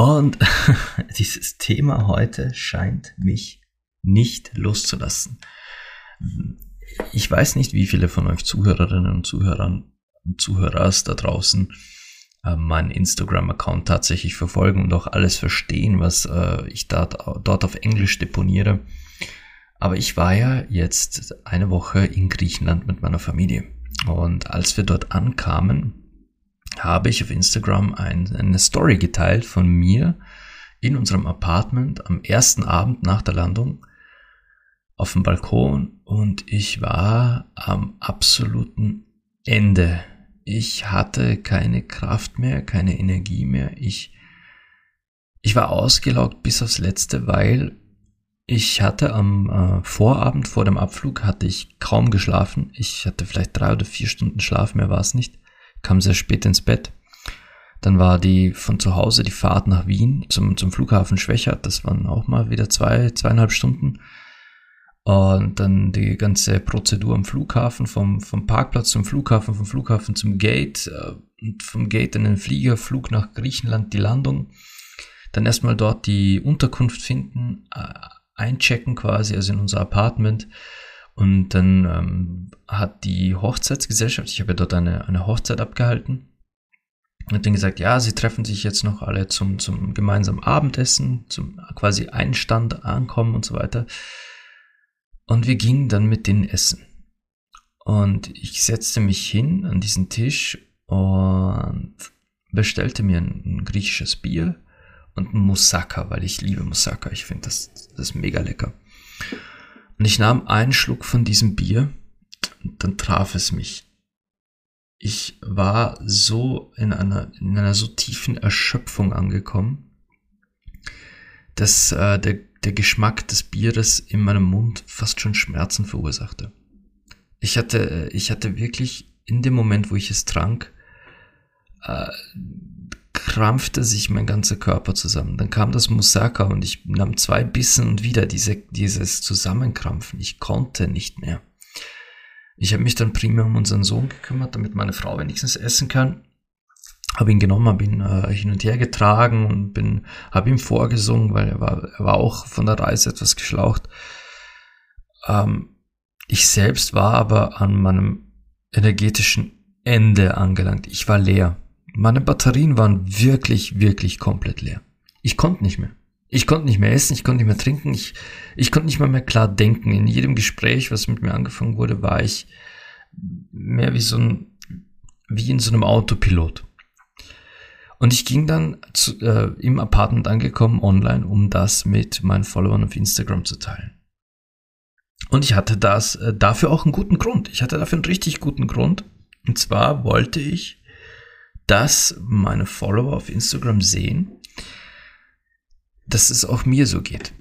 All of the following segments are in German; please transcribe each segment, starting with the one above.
Und dieses Thema heute scheint mich nicht loszulassen. Ich weiß nicht, wie viele von euch Zuhörerinnen und Zuhörern, Zuhörers da draußen äh, meinen Instagram-Account tatsächlich verfolgen und auch alles verstehen, was äh, ich dort, dort auf Englisch deponiere. Aber ich war ja jetzt eine Woche in Griechenland mit meiner Familie. Und als wir dort ankamen, habe ich auf Instagram ein, eine Story geteilt von mir in unserem Apartment am ersten Abend nach der Landung auf dem Balkon und ich war am absoluten Ende. Ich hatte keine Kraft mehr, keine Energie mehr. Ich, ich war ausgelaugt bis aufs Letzte, weil ich hatte am äh, Vorabend vor dem Abflug hatte ich kaum geschlafen. Ich hatte vielleicht drei oder vier Stunden Schlaf, mehr war es nicht. Kam sehr spät ins Bett. Dann war die von zu Hause die Fahrt nach Wien zum, zum Flughafen Schwächert. Das waren auch mal wieder zwei, zweieinhalb Stunden. Und dann die ganze Prozedur am Flughafen, vom, vom Parkplatz zum Flughafen, vom Flughafen zum Gate, äh, und vom Gate in den Flieger, Flug nach Griechenland, die Landung. Dann erstmal dort die Unterkunft finden, äh, einchecken quasi, also in unser Apartment. Und dann ähm, hat die Hochzeitsgesellschaft, ich habe ja dort eine, eine Hochzeit abgehalten, hat dann gesagt, ja, sie treffen sich jetzt noch alle zum, zum gemeinsamen Abendessen, zum quasi Einstand ankommen und so weiter. Und wir gingen dann mit denen essen. Und ich setzte mich hin an diesen Tisch und bestellte mir ein, ein griechisches Bier und Moussaka, weil ich liebe Moussaka. Ich finde das, das mega lecker. Und ich nahm einen Schluck von diesem Bier und dann traf es mich. Ich war so in einer, in einer so tiefen Erschöpfung angekommen, dass äh, der, der Geschmack des Bieres in meinem Mund fast schon Schmerzen verursachte. Ich hatte, ich hatte wirklich in dem Moment, wo ich es trank, äh, krampfte sich mein ganzer Körper zusammen. Dann kam das Musaka und ich nahm zwei Bissen und wieder diese, dieses Zusammenkrampfen. Ich konnte nicht mehr. Ich habe mich dann primär um unseren Sohn gekümmert, damit meine Frau wenigstens essen kann. Habe ihn genommen, habe ihn äh, hin und her getragen und bin, habe ihm vorgesungen, weil er war, er war auch von der Reise etwas geschlaucht. Ähm, ich selbst war aber an meinem energetischen Ende angelangt. Ich war leer. Meine Batterien waren wirklich, wirklich komplett leer. Ich konnte nicht mehr. Ich konnte nicht mehr essen, ich konnte nicht mehr trinken, ich, ich konnte nicht mal mehr klar denken. In jedem Gespräch, was mit mir angefangen wurde, war ich mehr wie so ein, wie in so einem Autopilot. Und ich ging dann zu, äh, im Apartment angekommen online, um das mit meinen Followern auf Instagram zu teilen. Und ich hatte das äh, dafür auch einen guten Grund. Ich hatte dafür einen richtig guten Grund. Und zwar wollte ich dass meine Follower auf Instagram sehen, dass es auch mir so geht.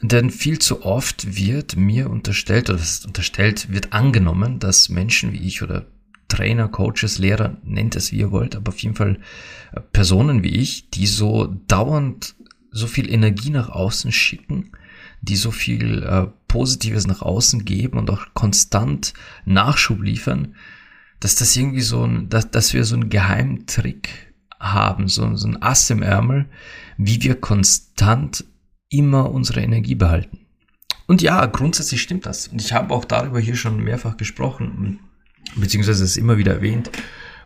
Denn viel zu oft wird mir unterstellt, oder das unterstellt, wird angenommen, dass Menschen wie ich oder Trainer, Coaches, Lehrer, nennt es wie ihr wollt, aber auf jeden Fall äh, Personen wie ich, die so dauernd so viel Energie nach außen schicken, die so viel äh, Positives nach außen geben und auch konstant Nachschub liefern, dass das irgendwie so ein, dass, dass wir so einen Geheimtrick haben, so, so ein Ass im Ärmel, wie wir konstant immer unsere Energie behalten. Und ja, grundsätzlich stimmt das. Und ich habe auch darüber hier schon mehrfach gesprochen, beziehungsweise es immer wieder erwähnt,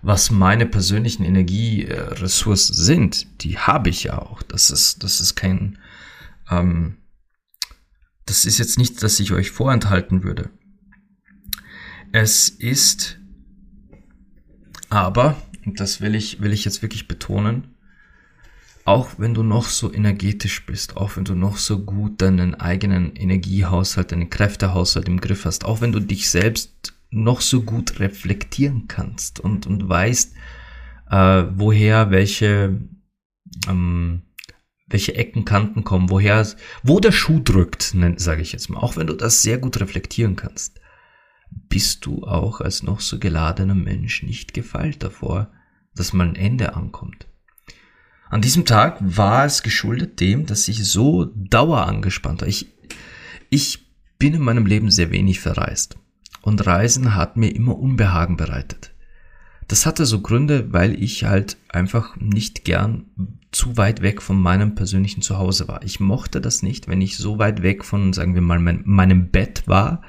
was meine persönlichen Energieressourcen sind. Die habe ich ja auch. Das ist, das ist kein, ähm, das ist jetzt nicht, dass ich euch vorenthalten würde. Es ist aber, und das will ich, will ich jetzt wirklich betonen, auch wenn du noch so energetisch bist, auch wenn du noch so gut deinen eigenen Energiehaushalt, deinen Kräftehaushalt im Griff hast, auch wenn du dich selbst noch so gut reflektieren kannst und, und weißt, äh, woher welche, ähm, welche Ecken, Kanten kommen, woher, wo der Schuh drückt, sage ich jetzt mal. Auch wenn du das sehr gut reflektieren kannst, bist du auch als noch so geladener Mensch nicht gefeilt davor, dass mal ein Ende ankommt. An diesem Tag war es geschuldet dem, dass ich so dauerangespannt war. Ich, ich bin in meinem Leben sehr wenig verreist. Und Reisen hat mir immer Unbehagen bereitet. Das hatte so Gründe, weil ich halt einfach nicht gern zu weit weg von meinem persönlichen Zuhause war. Ich mochte das nicht, wenn ich so weit weg von, sagen wir mal, mein, meinem Bett war,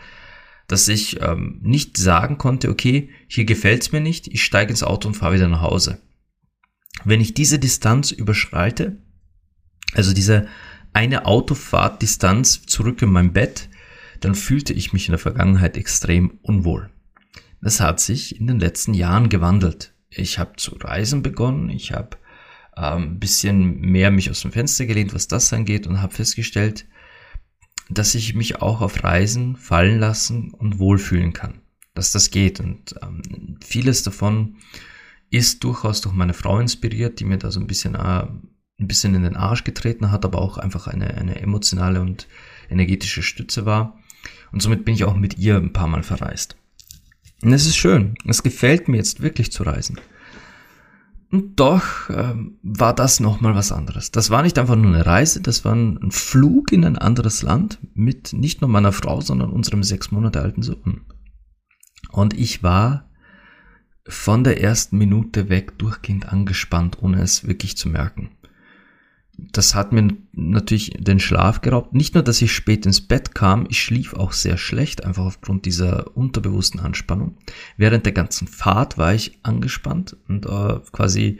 dass ich ähm, nicht sagen konnte, okay, hier gefällt's mir nicht, ich steige ins Auto und fahre wieder nach Hause. Wenn ich diese Distanz überschreite, also diese eine Autofahrtdistanz zurück in mein Bett, dann fühlte ich mich in der Vergangenheit extrem unwohl. Das hat sich in den letzten Jahren gewandelt. Ich habe zu reisen begonnen, ich habe ein ähm, bisschen mehr mich aus dem Fenster gelehnt, was das angeht und habe festgestellt, dass ich mich auch auf Reisen fallen lassen und wohlfühlen kann, dass das geht und ähm, vieles davon ist durchaus durch meine Frau inspiriert, die mir da so ein bisschen, äh, ein bisschen in den Arsch getreten hat, aber auch einfach eine, eine emotionale und energetische Stütze war. Und somit bin ich auch mit ihr ein paar Mal verreist. Und es ist schön. Es gefällt mir jetzt wirklich zu reisen. Und doch ähm, war das nochmal was anderes. Das war nicht einfach nur eine Reise, das war ein Flug in ein anderes Land mit nicht nur meiner Frau, sondern unserem sechs Monate alten Sohn. Und ich war von der ersten Minute weg durchgehend angespannt, ohne es wirklich zu merken. Das hat mir natürlich den Schlaf geraubt. Nicht nur, dass ich spät ins Bett kam, ich schlief auch sehr schlecht, einfach aufgrund dieser unterbewussten Anspannung. Während der ganzen Fahrt war ich angespannt und äh, quasi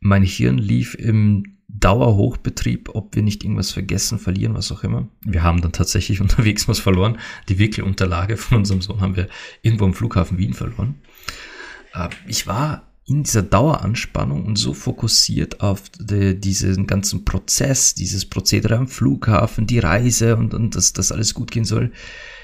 mein Hirn lief im Dauerhochbetrieb, ob wir nicht irgendwas vergessen, verlieren, was auch immer. Wir haben dann tatsächlich unterwegs was verloren. Die Wickelunterlage von unserem Sohn haben wir irgendwo am Flughafen Wien verloren. Äh, ich war in dieser Daueranspannung und so fokussiert auf die, diesen ganzen Prozess, dieses Prozedere am Flughafen, die Reise und, und dass das alles gut gehen soll,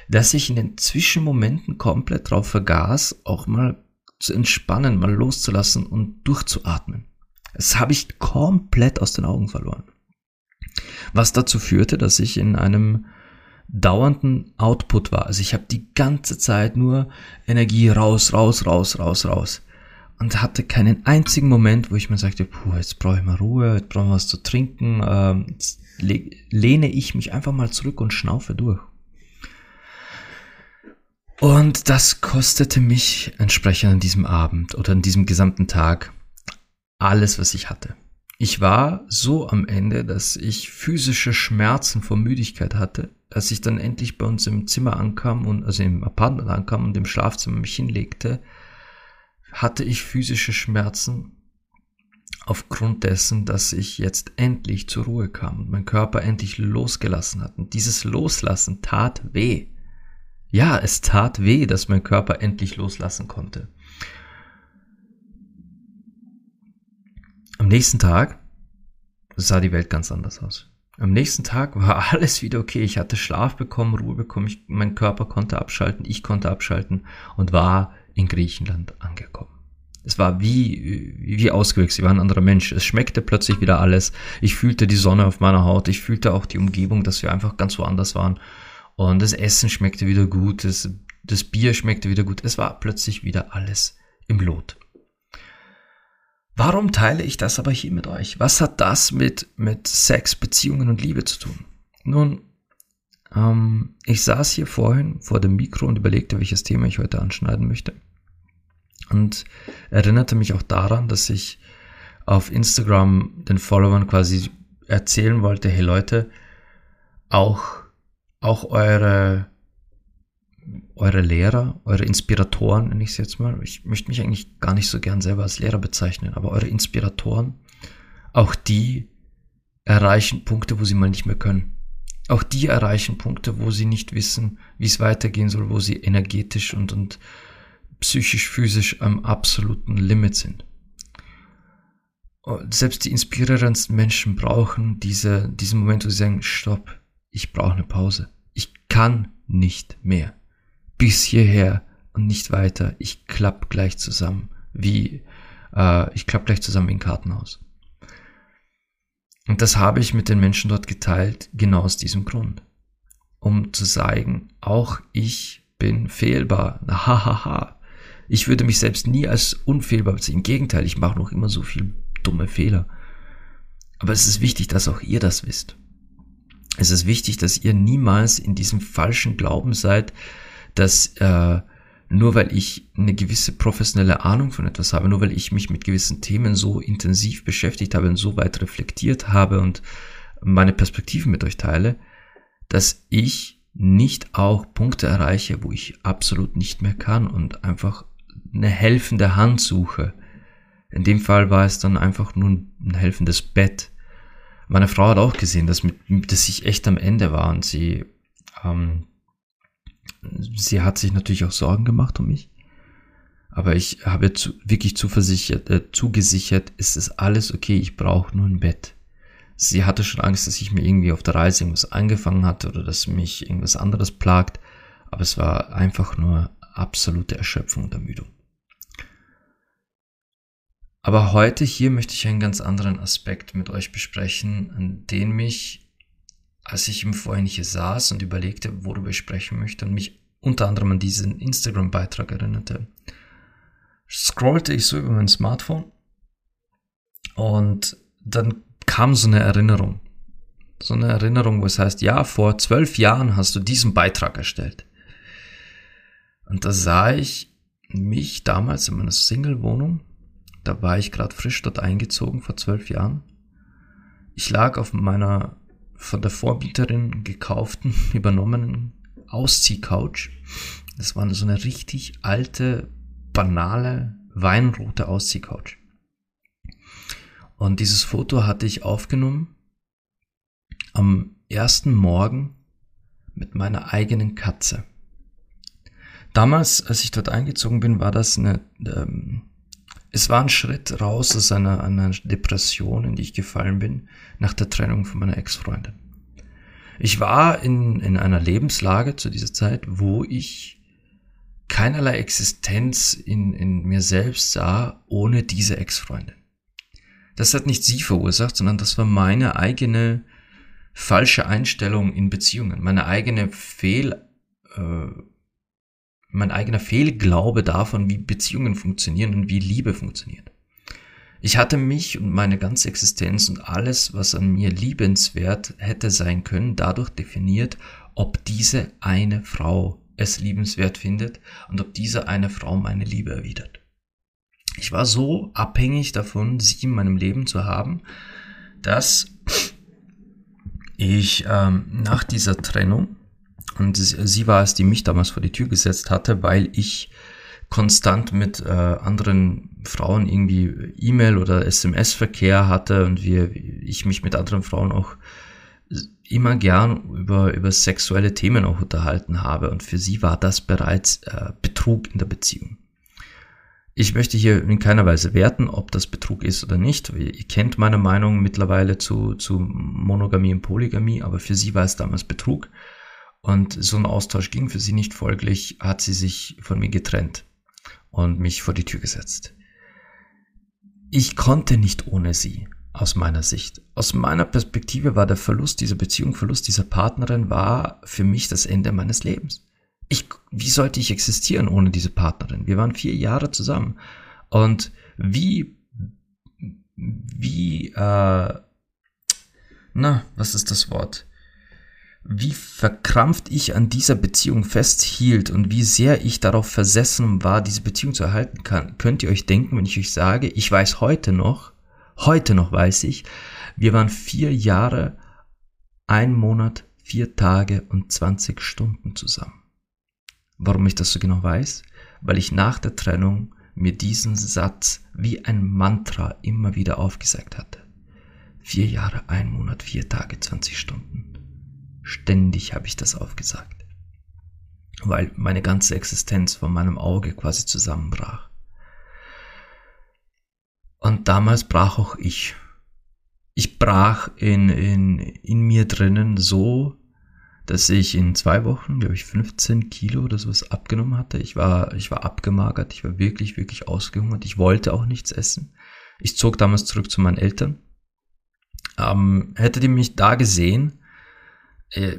dass ich in den Zwischenmomenten komplett drauf vergaß, auch mal zu entspannen, mal loszulassen und durchzuatmen. Das habe ich komplett aus den Augen verloren. Was dazu führte, dass ich in einem dauernden Output war. Also ich habe die ganze Zeit nur Energie raus, raus, raus, raus, raus. Und hatte keinen einzigen Moment, wo ich mir sagte, puh, jetzt brauche ich mal Ruhe, jetzt brauche ich was zu trinken. Ähm, jetzt lehne ich mich einfach mal zurück und schnaufe durch. Und das kostete mich entsprechend an diesem Abend oder an diesem gesamten Tag alles, was ich hatte. Ich war so am Ende, dass ich physische Schmerzen vor Müdigkeit hatte als ich dann endlich bei uns im Zimmer ankam und also im Apartment ankam und im Schlafzimmer mich hinlegte, hatte ich physische Schmerzen aufgrund dessen, dass ich jetzt endlich zur Ruhe kam und mein Körper endlich losgelassen hat. Und dieses Loslassen tat weh. Ja, es tat weh, dass mein Körper endlich loslassen konnte. Am nächsten Tag sah die Welt ganz anders aus. Am nächsten Tag war alles wieder okay. Ich hatte Schlaf bekommen, Ruhe bekommen, ich, mein Körper konnte abschalten, ich konnte abschalten und war in Griechenland angekommen. Es war wie, wie ausgewechselt, ich war ein anderer Mensch. Es schmeckte plötzlich wieder alles. Ich fühlte die Sonne auf meiner Haut, ich fühlte auch die Umgebung, dass wir einfach ganz woanders waren. Und das Essen schmeckte wieder gut, das, das Bier schmeckte wieder gut. Es war plötzlich wieder alles im Lot. Warum teile ich das aber hier mit euch? Was hat das mit, mit Sex, Beziehungen und Liebe zu tun? Nun, ähm, ich saß hier vorhin vor dem Mikro und überlegte, welches Thema ich heute anschneiden möchte. Und erinnerte mich auch daran, dass ich auf Instagram den Followern quasi erzählen wollte, hey Leute, auch, auch eure eure Lehrer, eure Inspiratoren, nenne ich es jetzt mal. Ich möchte mich eigentlich gar nicht so gern selber als Lehrer bezeichnen, aber eure Inspiratoren, auch die erreichen Punkte, wo sie mal nicht mehr können. Auch die erreichen Punkte, wo sie nicht wissen, wie es weitergehen soll, wo sie energetisch und, und psychisch, physisch am absoluten Limit sind. Selbst die inspirierendsten Menschen brauchen diese, diesen Moment, wo sie sagen, stopp, ich brauche eine Pause. Ich kann nicht mehr bis hierher und nicht weiter. Ich klapp gleich zusammen, wie äh, ich klapp gleich zusammen wie ein Kartenhaus. Und das habe ich mit den Menschen dort geteilt, genau aus diesem Grund. Um zu zeigen, auch ich bin fehlbar. Hahaha. Ich würde mich selbst nie als unfehlbar sehen. Im Gegenteil, ich mache noch immer so viel dumme Fehler. Aber es ist wichtig, dass auch ihr das wisst. Es ist wichtig, dass ihr niemals in diesem falschen Glauben seid, dass äh, nur weil ich eine gewisse professionelle Ahnung von etwas habe, nur weil ich mich mit gewissen Themen so intensiv beschäftigt habe und so weit reflektiert habe und meine Perspektiven mit euch teile, dass ich nicht auch Punkte erreiche, wo ich absolut nicht mehr kann und einfach eine helfende Hand suche. In dem Fall war es dann einfach nur ein helfendes Bett. Meine Frau hat auch gesehen, dass, mit, dass ich echt am Ende war und sie ähm, sie hat sich natürlich auch Sorgen gemacht um mich. Aber ich habe zu, wirklich zuversichert, äh, zugesichert, ist es alles okay, ich brauche nur ein Bett. Sie hatte schon Angst, dass ich mir irgendwie auf der Reise irgendwas angefangen hatte oder dass mich irgendwas anderes plagt. Aber es war einfach nur absolute Erschöpfung und Ermüdung. Aber heute hier möchte ich einen ganz anderen Aspekt mit euch besprechen, an den mich als ich im Vorhin hier saß und überlegte, worüber ich sprechen möchte und mich unter anderem an diesen Instagram-Beitrag erinnerte, scrollte ich so über mein Smartphone und dann kam so eine Erinnerung. So eine Erinnerung, wo es heißt, ja, vor zwölf Jahren hast du diesen Beitrag erstellt. Und da sah ich mich damals in meiner Single-Wohnung. Da war ich gerade frisch dort eingezogen vor zwölf Jahren. Ich lag auf meiner von der Vorbieterin gekauften, übernommenen Ausziehcouch. Das war so eine richtig alte, banale, weinrote Ausziehcouch. Und dieses Foto hatte ich aufgenommen am ersten Morgen mit meiner eigenen Katze. Damals, als ich dort eingezogen bin, war das eine, ähm, es war ein Schritt raus aus einer, einer Depression, in die ich gefallen bin, nach der Trennung von meiner Ex-Freundin. Ich war in, in einer Lebenslage zu dieser Zeit, wo ich keinerlei Existenz in, in mir selbst sah ohne diese Ex-Freundin. Das hat nicht sie verursacht, sondern das war meine eigene falsche Einstellung in Beziehungen, meine eigene Fehl, äh, mein eigener Fehlglaube davon, wie Beziehungen funktionieren und wie Liebe funktioniert. Ich hatte mich und meine ganze Existenz und alles, was an mir liebenswert hätte sein können, dadurch definiert, ob diese eine Frau es liebenswert findet und ob diese eine Frau meine Liebe erwidert. Ich war so abhängig davon, sie in meinem Leben zu haben, dass ich ähm, nach dieser Trennung und sie war es, die mich damals vor die Tür gesetzt hatte, weil ich konstant mit äh, anderen Frauen irgendwie E-Mail oder SMS-Verkehr hatte und wir, ich mich mit anderen Frauen auch immer gern über, über sexuelle Themen auch unterhalten habe. Und für sie war das bereits äh, Betrug in der Beziehung. Ich möchte hier in keiner Weise werten, ob das Betrug ist oder nicht. Ihr kennt meine Meinung mittlerweile zu, zu Monogamie und Polygamie, aber für sie war es damals Betrug. Und so ein Austausch ging für sie nicht folglich, hat sie sich von mir getrennt und mich vor die Tür gesetzt. Ich konnte nicht ohne sie, aus meiner Sicht. Aus meiner Perspektive war der Verlust dieser Beziehung, Verlust dieser Partnerin, war für mich das Ende meines Lebens. Ich, wie sollte ich existieren ohne diese Partnerin? Wir waren vier Jahre zusammen. Und wie, wie, äh, na, was ist das Wort? Wie verkrampft ich an dieser Beziehung festhielt und wie sehr ich darauf versessen war, diese Beziehung zu erhalten kann, könnt ihr euch denken, wenn ich euch sage, ich weiß heute noch, heute noch weiß ich, wir waren vier Jahre, ein Monat, vier Tage und 20 Stunden zusammen. Warum ich das so genau weiß? Weil ich nach der Trennung mir diesen Satz wie ein Mantra immer wieder aufgesagt hatte. Vier Jahre, ein Monat, vier Tage, 20 Stunden. Ständig habe ich das aufgesagt, weil meine ganze Existenz von meinem Auge quasi zusammenbrach. Und damals brach auch ich. Ich brach in, in, in mir drinnen so, dass ich in zwei Wochen, glaube ich, 15 Kilo oder sowas abgenommen hatte. Ich war, ich war abgemagert, ich war wirklich, wirklich ausgehungert. Ich wollte auch nichts essen. Ich zog damals zurück zu meinen Eltern Ähm, hättet ihr mich da gesehen,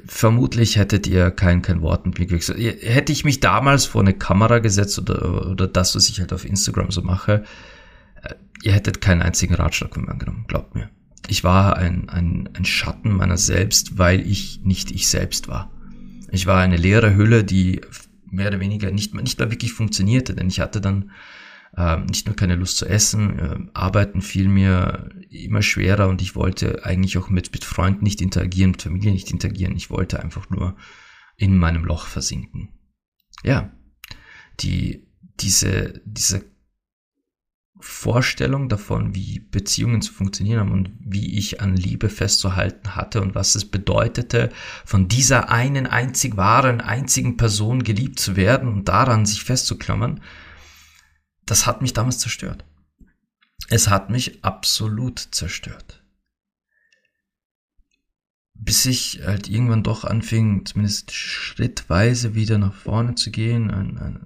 vermutlich hättet ihr kein, kein Wort mit mir gesagt. Hätte ich mich damals vor eine Kamera gesetzt oder, oder das, was ich halt auf Instagram so mache, äh, ihr hättet keinen einzigen Ratschlag von mir angenommen, glaubt mir. Ich war ein, ein, ein Schatten meiner selbst, weil ich nicht ich selbst war. Ich war eine leere Hülle, die mehr oder weniger nicht, nicht mehr wirklich funktionierte, denn ich hatte dann äh, nicht nur keine Lust zu essen, äh, arbeiten fiel mir immer schwerer und ich wollte eigentlich auch mit, mit Freunden nicht interagieren, mit Familie nicht interagieren. Ich wollte einfach nur in meinem Loch versinken. Ja, die, diese, diese Vorstellung davon, wie Beziehungen zu funktionieren haben und wie ich an Liebe festzuhalten hatte und was es bedeutete, von dieser einen einzig wahren, einzigen Person geliebt zu werden und daran sich festzuklammern, das hat mich damals zerstört. Es hat mich absolut zerstört. Bis ich halt irgendwann doch anfing, zumindest schrittweise wieder nach vorne zu gehen,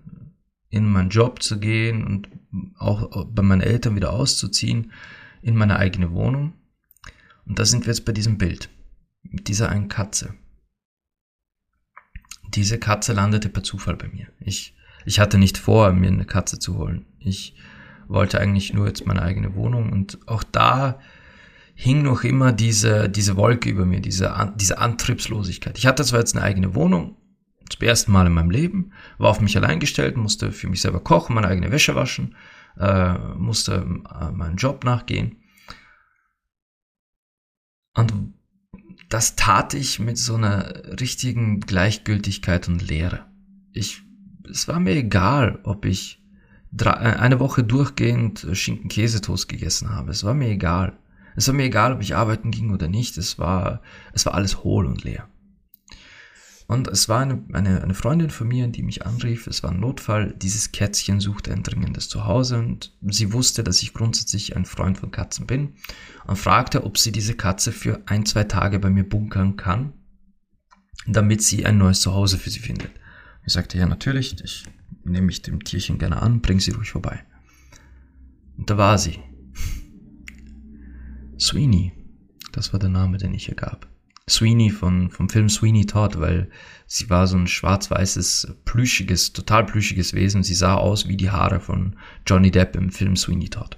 in meinen Job zu gehen und auch bei meinen Eltern wieder auszuziehen, in meine eigene Wohnung. Und da sind wir jetzt bei diesem Bild, mit dieser einen Katze. Diese Katze landete per Zufall bei mir. Ich ich hatte nicht vor, mir eine Katze zu holen. Ich wollte eigentlich nur jetzt meine eigene Wohnung und auch da hing noch immer diese, diese Wolke über mir, diese, diese Antriebslosigkeit. Ich hatte zwar jetzt eine eigene Wohnung, zum ersten Mal in meinem Leben, war auf mich allein gestellt, musste für mich selber kochen, meine eigene Wäsche waschen, äh, musste äh, meinen Job nachgehen. Und das tat ich mit so einer richtigen Gleichgültigkeit und Leere. Ich es war mir egal, ob ich drei, äh, eine Woche durchgehend Schinken-Käsetoast gegessen habe. Es war mir egal. Es war mir egal, ob ich arbeiten ging oder nicht. Es war, es war alles hohl und leer. Und es war eine, eine, eine Freundin von mir, die mich anrief. Es war ein Notfall. Dieses Kätzchen suchte ein dringendes Zuhause und sie wusste, dass ich grundsätzlich ein Freund von Katzen bin und fragte, ob sie diese Katze für ein, zwei Tage bei mir bunkern kann, damit sie ein neues Zuhause für sie findet. Ich sagte, ja, natürlich, ich nehme mich dem Tierchen gerne an, bring sie ruhig vorbei. Und da war sie. Sweeney, das war der Name, den ich ihr gab. Sweeney von, vom Film Sweeney Todd, weil sie war so ein schwarz-weißes, plüschiges, total plüschiges Wesen. Sie sah aus wie die Haare von Johnny Depp im Film Sweeney Todd.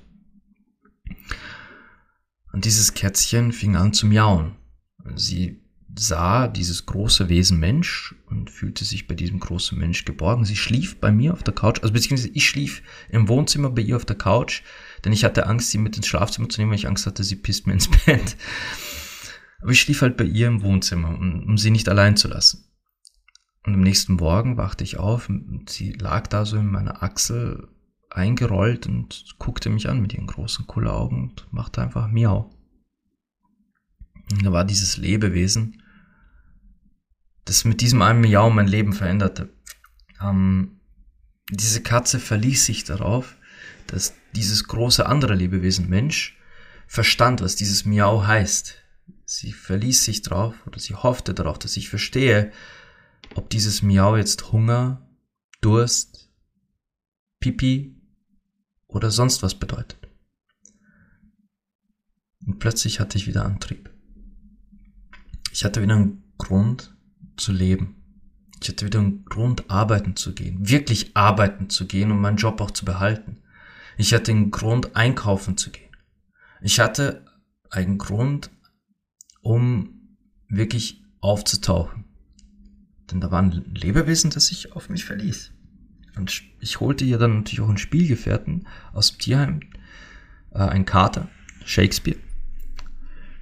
Und dieses Kätzchen fing an zu miauen. Sie sah dieses große Wesen Mensch und fühlte sich bei diesem großen Mensch geborgen. Sie schlief bei mir auf der Couch, also beziehungsweise ich schlief im Wohnzimmer bei ihr auf der Couch, denn ich hatte Angst, sie mit ins Schlafzimmer zu nehmen, weil ich Angst hatte, sie pisst mir ins Bett. Aber ich schlief halt bei ihr im Wohnzimmer, um, um sie nicht allein zu lassen. Und am nächsten Morgen wachte ich auf und sie lag da so in meiner Achsel eingerollt und guckte mich an mit ihren großen Kulleraugen und machte einfach Miau. Und da war dieses Lebewesen, das mit diesem einen Miau mein Leben veränderte. Ähm, diese Katze verließ sich darauf, dass dieses große andere Lebewesen Mensch verstand, was dieses Miau heißt. Sie verließ sich darauf oder sie hoffte darauf, dass ich verstehe, ob dieses Miau jetzt Hunger, Durst, Pipi oder sonst was bedeutet. Und plötzlich hatte ich wieder Antrieb. Ich hatte wieder einen Grund, zu leben. Ich hatte wieder einen Grund, arbeiten zu gehen, wirklich arbeiten zu gehen und meinen Job auch zu behalten. Ich hatte einen Grund, einkaufen zu gehen. Ich hatte einen Grund, um wirklich aufzutauchen. Denn da war ein Lebewesen, das sich auf mich verließ. Und ich holte ihr dann natürlich auch einen Spielgefährten aus dem Tierheim, äh, ein Kater, Shakespeare.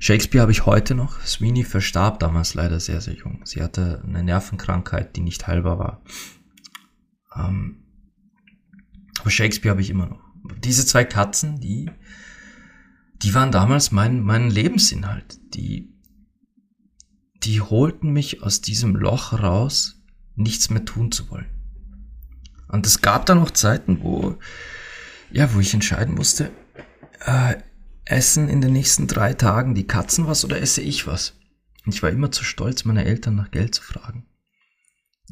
Shakespeare habe ich heute noch. Sweeney verstarb damals leider sehr, sehr jung. Sie hatte eine Nervenkrankheit, die nicht heilbar war. Ähm, aber Shakespeare habe ich immer noch. Diese zwei Katzen, die, die waren damals mein, mein Lebensinhalt. Die, die holten mich aus diesem Loch raus, nichts mehr tun zu wollen. Und es gab dann noch Zeiten, wo, ja, wo ich entscheiden musste, äh, essen in den nächsten drei Tagen die Katzen was oder esse ich was? Ich war immer zu stolz, meine Eltern nach Geld zu fragen.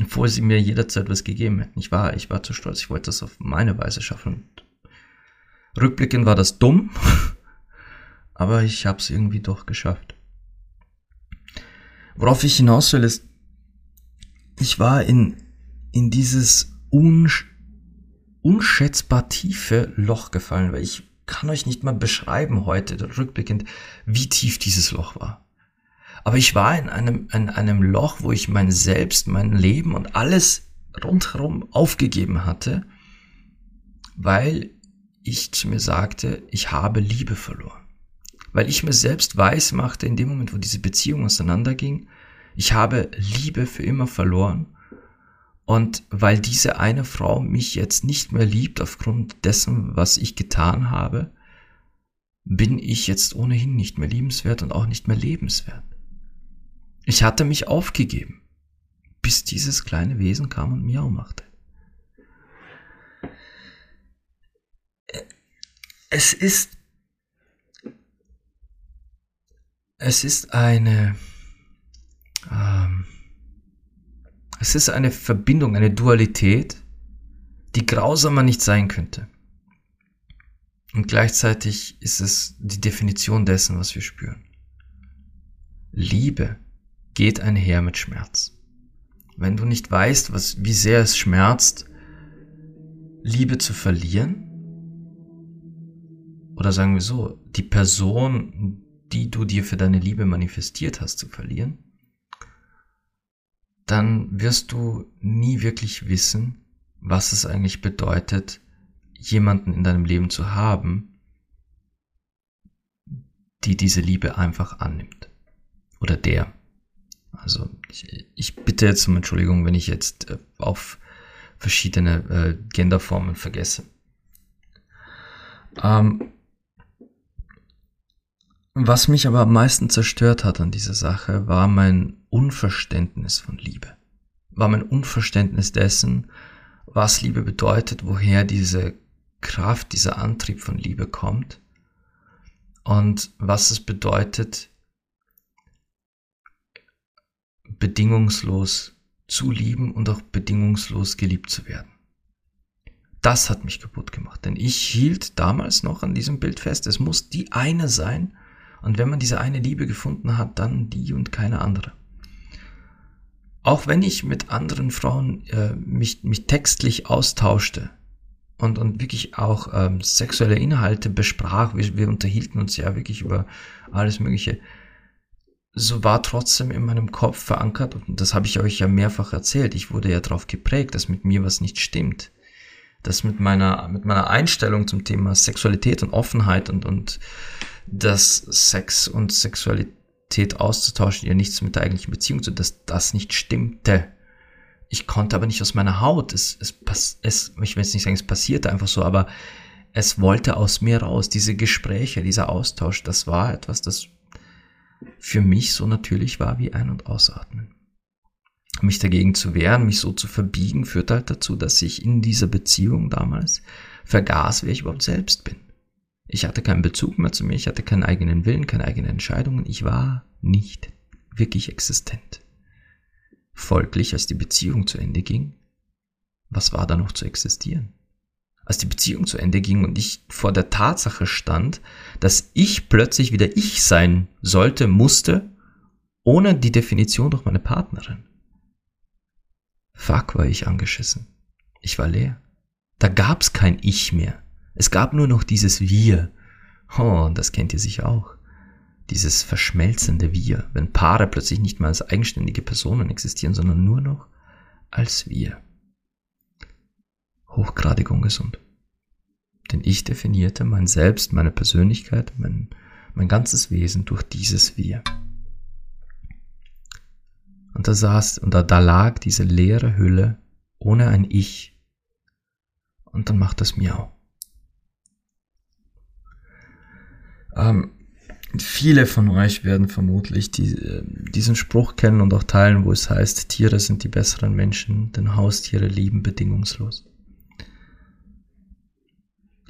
Obwohl sie mir jederzeit was gegeben hätten. Ich war, ich war zu stolz, ich wollte das auf meine Weise schaffen. Rückblickend war das dumm. aber ich habe es irgendwie doch geschafft. Worauf ich hinaus will, ist, ich war in, in dieses unsch unschätzbar tiefe Loch gefallen, weil ich kann euch nicht mal beschreiben heute, rückblickend, wie tief dieses Loch war. Aber ich war in einem, in einem Loch, wo ich mein Selbst, mein Leben und alles rundherum aufgegeben hatte, weil ich zu mir sagte, ich habe Liebe verloren. Weil ich mir selbst weiß machte, in dem Moment, wo diese Beziehung auseinanderging, ich habe Liebe für immer verloren. Und weil diese eine Frau mich jetzt nicht mehr liebt aufgrund dessen, was ich getan habe, bin ich jetzt ohnehin nicht mehr liebenswert und auch nicht mehr lebenswert. Ich hatte mich aufgegeben, bis dieses kleine Wesen kam und Miau machte. Es ist, es ist eine, ähm, es ist eine Verbindung, eine Dualität, die grausamer nicht sein könnte. Und gleichzeitig ist es die Definition dessen, was wir spüren. Liebe geht einher mit Schmerz. Wenn du nicht weißt, was, wie sehr es schmerzt, Liebe zu verlieren, oder sagen wir so, die Person, die du dir für deine Liebe manifestiert hast, zu verlieren, dann wirst du nie wirklich wissen, was es eigentlich bedeutet, jemanden in deinem Leben zu haben, die diese Liebe einfach annimmt. Oder der. Also ich, ich bitte jetzt um Entschuldigung, wenn ich jetzt äh, auf verschiedene äh, Genderformen vergesse. Ähm, was mich aber am meisten zerstört hat an dieser Sache, war mein Unverständnis von Liebe. War mein Unverständnis dessen, was Liebe bedeutet, woher diese Kraft, dieser Antrieb von Liebe kommt und was es bedeutet, bedingungslos zu lieben und auch bedingungslos geliebt zu werden. Das hat mich kaputt gemacht, denn ich hielt damals noch an diesem Bild fest, es muss die eine sein und wenn man diese eine Liebe gefunden hat, dann die und keine andere. Auch wenn ich mit anderen Frauen äh, mich, mich textlich austauschte und, und wirklich auch ähm, sexuelle Inhalte besprach, wir, wir unterhielten uns ja wirklich über alles Mögliche, so war trotzdem in meinem Kopf verankert, und das habe ich euch ja mehrfach erzählt, ich wurde ja darauf geprägt, dass mit mir was nicht stimmt. Dass mit meiner, mit meiner Einstellung zum Thema Sexualität und Offenheit und, und dass Sex und Sexualität auszutauschen ja nichts mit der eigentlichen Beziehung zu, dass das nicht stimmte. Ich konnte aber nicht aus meiner Haut. Es, es, es, ich will jetzt nicht sagen, es passierte einfach so, aber es wollte aus mir raus. Diese Gespräche, dieser Austausch, das war etwas, das für mich so natürlich war wie Ein- und Ausatmen. Mich dagegen zu wehren, mich so zu verbiegen, führt halt dazu, dass ich in dieser Beziehung damals vergaß, wer ich überhaupt selbst bin. Ich hatte keinen Bezug mehr zu mir, ich hatte keinen eigenen Willen, keine eigenen Entscheidungen, ich war nicht wirklich existent. Folglich, als die Beziehung zu Ende ging, was war da noch zu existieren? Als die Beziehung zu Ende ging und ich vor der Tatsache stand, dass ich plötzlich wieder ich sein sollte, musste, ohne die Definition durch meine Partnerin. Fuck, war ich angeschissen. Ich war leer. Da gab's kein Ich mehr. Es gab nur noch dieses Wir. Oh, das kennt ihr sicher auch. Dieses verschmelzende Wir, wenn Paare plötzlich nicht mehr als eigenständige Personen existieren, sondern nur noch als Wir. Hochgradig ungesund. Denn ich definierte mein Selbst, meine Persönlichkeit, mein, mein ganzes Wesen durch dieses Wir. Und da saß, und da, da lag diese leere Hülle ohne ein Ich. Und dann macht das Miau. Ähm, viele von euch werden vermutlich die, äh, diesen Spruch kennen und auch teilen, wo es heißt, Tiere sind die besseren Menschen, denn Haustiere lieben bedingungslos.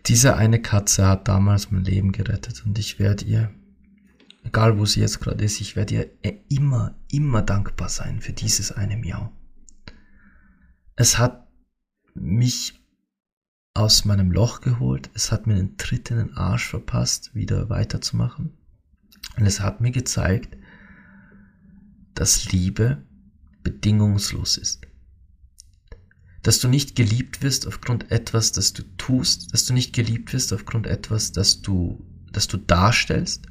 Diese eine Katze hat damals mein Leben gerettet und ich werde ihr, egal wo sie jetzt gerade ist, ich werde ihr immer, immer dankbar sein für dieses eine Miau. Es hat mich aus meinem Loch geholt. Es hat mir einen Tritt in den Arsch verpasst, wieder weiterzumachen. Und es hat mir gezeigt, dass Liebe bedingungslos ist. Dass du nicht geliebt wirst aufgrund etwas, das du tust, dass du nicht geliebt wirst aufgrund etwas, das du, das du darstellst,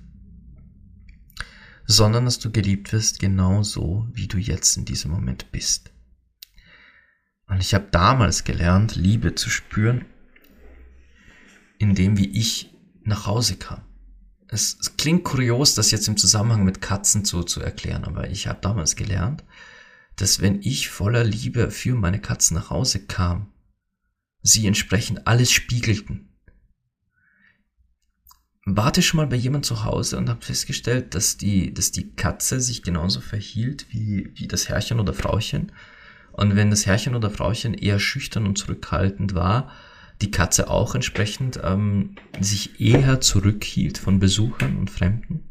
sondern dass du geliebt wirst genau so, wie du jetzt in diesem Moment bist. Und ich habe damals gelernt, Liebe zu spüren, indem wie ich nach Hause kam. Es, es klingt kurios, das jetzt im Zusammenhang mit Katzen so zu erklären, aber ich habe damals gelernt, dass wenn ich voller Liebe für meine Katzen nach Hause kam, sie entsprechend alles spiegelten warte schon mal bei jemand zu Hause und habe festgestellt, dass die, dass die Katze sich genauso verhielt wie, wie das Herrchen oder Frauchen. Und wenn das Herrchen oder Frauchen eher schüchtern und zurückhaltend war, die Katze auch entsprechend ähm, sich eher zurückhielt von Besuchern und Fremden.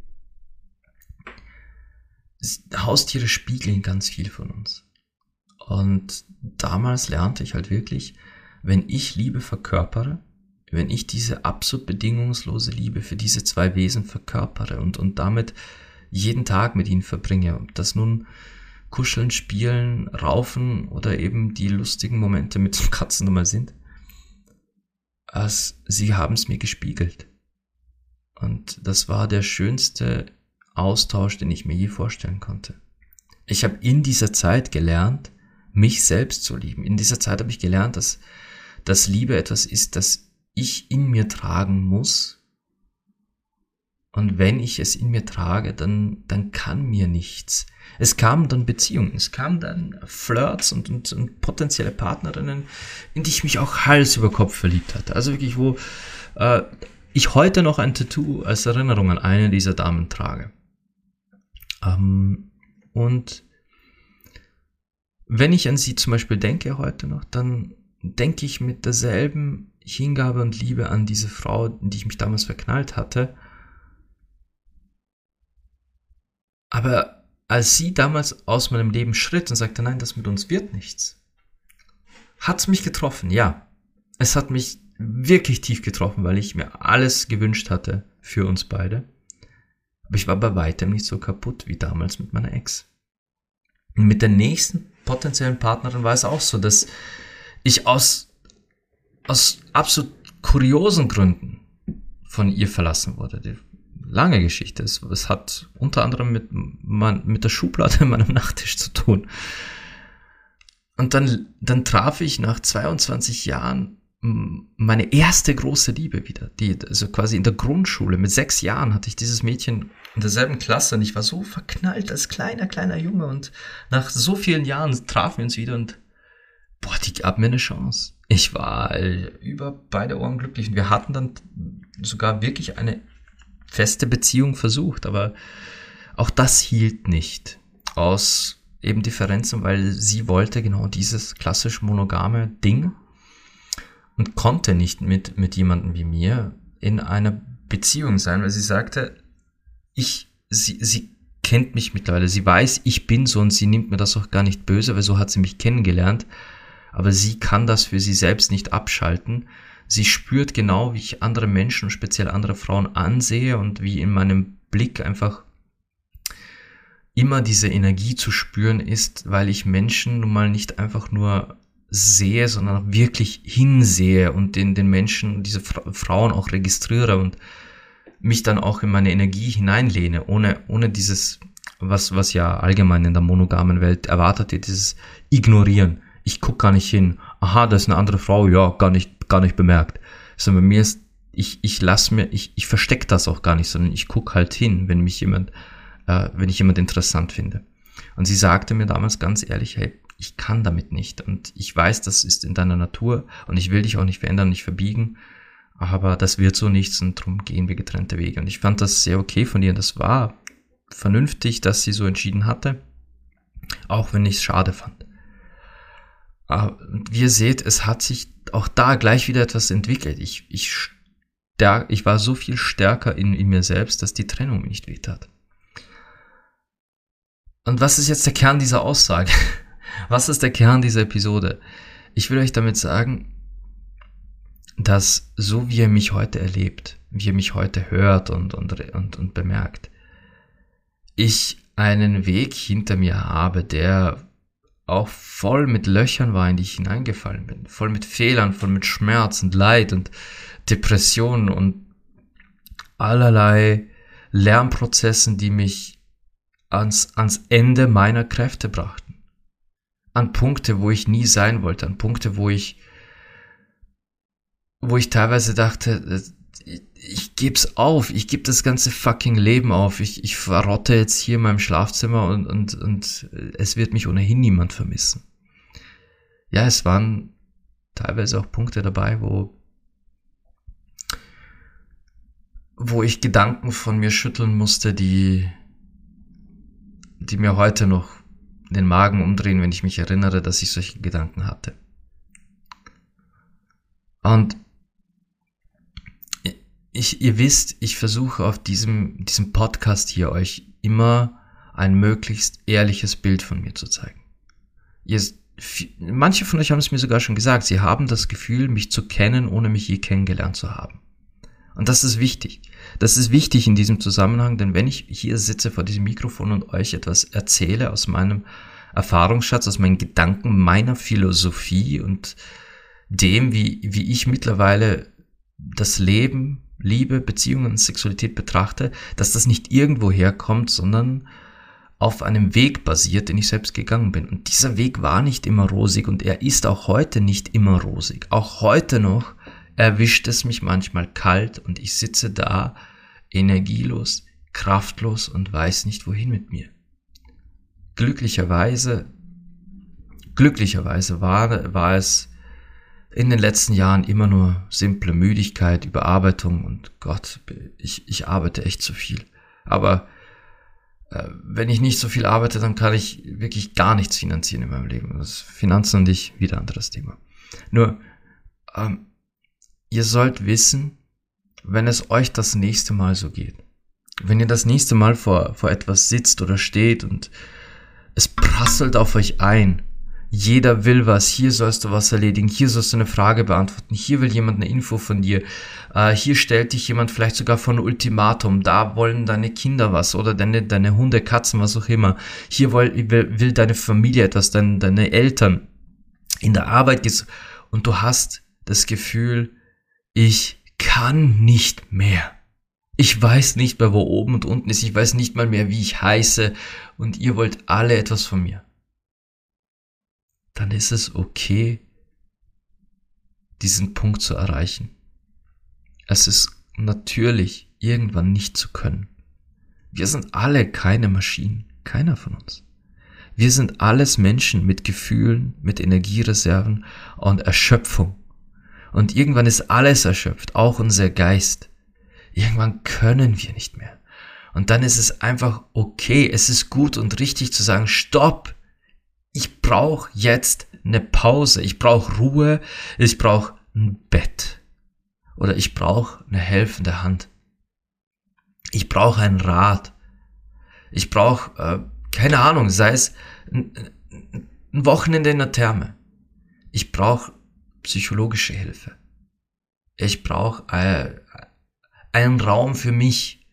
Haustiere spiegeln ganz viel von uns. Und damals lernte ich halt wirklich, wenn ich Liebe verkörpere, wenn ich diese absolut bedingungslose Liebe für diese zwei Wesen verkörpere und, und damit jeden Tag mit ihnen verbringe, ob das nun Kuscheln, Spielen, Raufen oder eben die lustigen Momente mit dem Katzennummer sind, als sie haben es mir gespiegelt. Und das war der schönste Austausch, den ich mir je vorstellen konnte. Ich habe in dieser Zeit gelernt, mich selbst zu lieben. In dieser Zeit habe ich gelernt, dass, dass Liebe etwas ist, das ich in mir tragen muss. Und wenn ich es in mir trage, dann, dann kann mir nichts. Es kamen dann Beziehungen, es kamen dann Flirts und, und, und potenzielle Partnerinnen, in die ich mich auch Hals über Kopf verliebt hatte. Also wirklich, wo äh, ich heute noch ein Tattoo als Erinnerung an eine dieser Damen trage. Ähm, und wenn ich an sie zum Beispiel denke heute noch, dann denke ich mit derselben Hingabe und Liebe an diese Frau, in die ich mich damals verknallt hatte. Aber als sie damals aus meinem Leben schritt und sagte, nein, das mit uns wird nichts, hat es mich getroffen, ja. Es hat mich wirklich tief getroffen, weil ich mir alles gewünscht hatte für uns beide. Aber ich war bei weitem nicht so kaputt wie damals mit meiner Ex. Und mit der nächsten potenziellen Partnerin war es auch so, dass ich aus aus absolut kuriosen Gründen von ihr verlassen wurde. Lange Geschichte. Es, es hat unter anderem mit, man, mit der Schublade in meinem Nachttisch zu tun. Und dann, dann traf ich nach 22 Jahren meine erste große Liebe wieder. Die, also quasi in der Grundschule. Mit sechs Jahren hatte ich dieses Mädchen in derselben Klasse und ich war so verknallt als kleiner, kleiner Junge und nach so vielen Jahren trafen wir uns wieder und boah, die gab mir eine Chance ich war äh, über beide Ohren glücklich. Und wir hatten dann sogar wirklich eine feste Beziehung versucht, aber auch das hielt nicht aus eben Differenzen, weil sie wollte genau dieses klassisch monogame Ding und konnte nicht mit, mit jemandem wie mir in einer Beziehung sein, weil sie sagte, ich, sie, sie kennt mich mittlerweile, sie weiß, ich bin so und sie nimmt mir das auch gar nicht böse, weil so hat sie mich kennengelernt aber sie kann das für sie selbst nicht abschalten. Sie spürt genau, wie ich andere Menschen, speziell andere Frauen ansehe und wie in meinem Blick einfach immer diese Energie zu spüren ist, weil ich Menschen nun mal nicht einfach nur sehe, sondern wirklich hinsehe und den, den Menschen, diese Fra Frauen auch registriere und mich dann auch in meine Energie hineinlehne, ohne, ohne dieses, was, was ja allgemein in der monogamen Welt erwartet wird, dieses Ignorieren. Ich guck gar nicht hin. Aha, das ist eine andere Frau, ja, gar nicht, gar nicht bemerkt. Sondern bei mir ist, ich, ich lass mir, ich, ich verstecke das auch gar nicht, sondern ich guck halt hin, wenn mich jemand, äh, wenn ich jemand interessant finde. Und sie sagte mir damals ganz ehrlich, hey, ich kann damit nicht. Und ich weiß, das ist in deiner Natur und ich will dich auch nicht verändern, nicht verbiegen. Aber das wird so nichts und darum gehen wir getrennte Wege. Und ich fand das sehr okay von ihr. Das war vernünftig, dass sie so entschieden hatte. Auch wenn ich es schade fand. Aber wie ihr seht, es hat sich auch da gleich wieder etwas entwickelt. Ich, ich, stärk, ich war so viel stärker in, in mir selbst, dass die Trennung nicht wehtat. Und was ist jetzt der Kern dieser Aussage? Was ist der Kern dieser Episode? Ich will euch damit sagen, dass so wie ihr mich heute erlebt, wie ihr mich heute hört und, und, und, und bemerkt, ich einen Weg hinter mir habe, der auch voll mit Löchern war, in die ich hineingefallen bin, voll mit Fehlern, voll mit Schmerz und Leid und Depressionen und allerlei Lernprozessen, die mich ans, ans Ende meiner Kräfte brachten. An Punkte, wo ich nie sein wollte, an Punkte, wo ich, wo ich teilweise dachte, ich, geb's auf, ich gebe das ganze fucking Leben auf, ich, ich verrotte jetzt hier in meinem Schlafzimmer und, und, und es wird mich ohnehin niemand vermissen. Ja, es waren teilweise auch Punkte dabei, wo wo ich Gedanken von mir schütteln musste, die, die mir heute noch den Magen umdrehen, wenn ich mich erinnere, dass ich solche Gedanken hatte. Und ich, ihr wisst, ich versuche auf diesem, diesem Podcast hier euch immer ein möglichst ehrliches Bild von mir zu zeigen. Ihr, manche von euch haben es mir sogar schon gesagt, sie haben das Gefühl, mich zu kennen, ohne mich je kennengelernt zu haben. Und das ist wichtig. Das ist wichtig in diesem Zusammenhang, denn wenn ich hier sitze vor diesem Mikrofon und euch etwas erzähle aus meinem Erfahrungsschatz, aus meinen Gedanken, meiner Philosophie und dem, wie, wie ich mittlerweile das Leben, Liebe, Beziehungen und Sexualität betrachte, dass das nicht irgendwo herkommt, sondern auf einem Weg basiert, den ich selbst gegangen bin. Und dieser Weg war nicht immer rosig und er ist auch heute nicht immer rosig. Auch heute noch erwischt es mich manchmal kalt und ich sitze da energielos, kraftlos und weiß nicht wohin mit mir. Glücklicherweise, glücklicherweise war, war es in den letzten Jahren immer nur simple Müdigkeit, Überarbeitung und Gott, ich, ich arbeite echt zu viel. Aber äh, wenn ich nicht so viel arbeite, dann kann ich wirklich gar nichts finanzieren in meinem Leben. Das Finanzen und ich, wieder anderes Thema. Nur, ähm, ihr sollt wissen, wenn es euch das nächste Mal so geht, wenn ihr das nächste Mal vor, vor etwas sitzt oder steht und es prasselt auf euch ein, jeder will was, hier sollst du was erledigen, hier sollst du eine Frage beantworten, hier will jemand eine Info von dir, äh, hier stellt dich jemand vielleicht sogar vor ein Ultimatum, da wollen deine Kinder was oder deine, deine Hunde, Katzen, was auch immer, hier will, will, will deine Familie etwas, dein, deine Eltern, in der Arbeit geht's und du hast das Gefühl, ich kann nicht mehr. Ich weiß nicht mehr, wo oben und unten ist. Ich weiß nicht mal mehr, wie ich heiße. Und ihr wollt alle etwas von mir. Dann ist es okay, diesen Punkt zu erreichen. Es ist natürlich, irgendwann nicht zu können. Wir sind alle keine Maschinen. Keiner von uns. Wir sind alles Menschen mit Gefühlen, mit Energiereserven und Erschöpfung. Und irgendwann ist alles erschöpft, auch unser Geist. Irgendwann können wir nicht mehr. Und dann ist es einfach okay, es ist gut und richtig zu sagen, stopp, ich brauche jetzt eine Pause, ich brauche Ruhe, ich brauche ein Bett oder ich brauche eine helfende Hand. Ich brauche ein Rad. Ich brauche, äh, keine Ahnung, sei es ein, ein Wochenende in der Therme. Ich brauche psychologische Hilfe. Ich brauche äh, einen Raum für mich.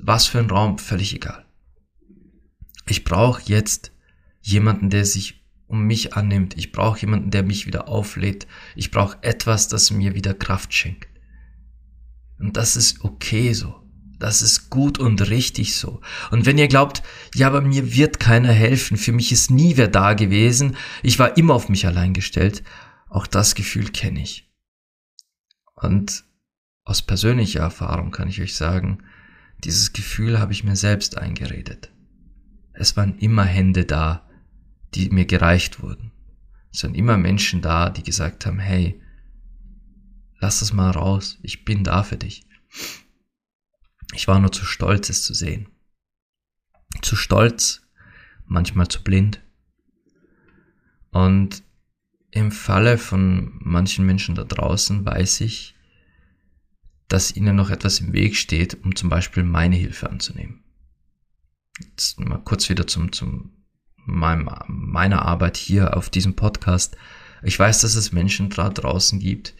Was für ein Raum, völlig egal. Ich brauche jetzt jemanden, der sich um mich annimmt. Ich brauche jemanden, der mich wieder auflädt. Ich brauche etwas, das mir wieder Kraft schenkt. Und das ist okay so. Das ist gut und richtig so. Und wenn ihr glaubt, ja, aber mir wird keiner helfen, für mich ist nie wer da gewesen, ich war immer auf mich allein gestellt, auch das Gefühl kenne ich. Und aus persönlicher Erfahrung kann ich euch sagen, dieses Gefühl habe ich mir selbst eingeredet. Es waren immer Hände da, die mir gereicht wurden. Es waren immer Menschen da, die gesagt haben, hey, lass es mal raus, ich bin da für dich. Ich war nur zu stolz, es zu sehen. Zu stolz, manchmal zu blind. Und im Falle von manchen Menschen da draußen weiß ich, dass ihnen noch etwas im Weg steht, um zum Beispiel meine Hilfe anzunehmen. Jetzt mal kurz wieder zum, zum meinem, meiner Arbeit hier auf diesem Podcast. Ich weiß, dass es Menschen da draußen gibt,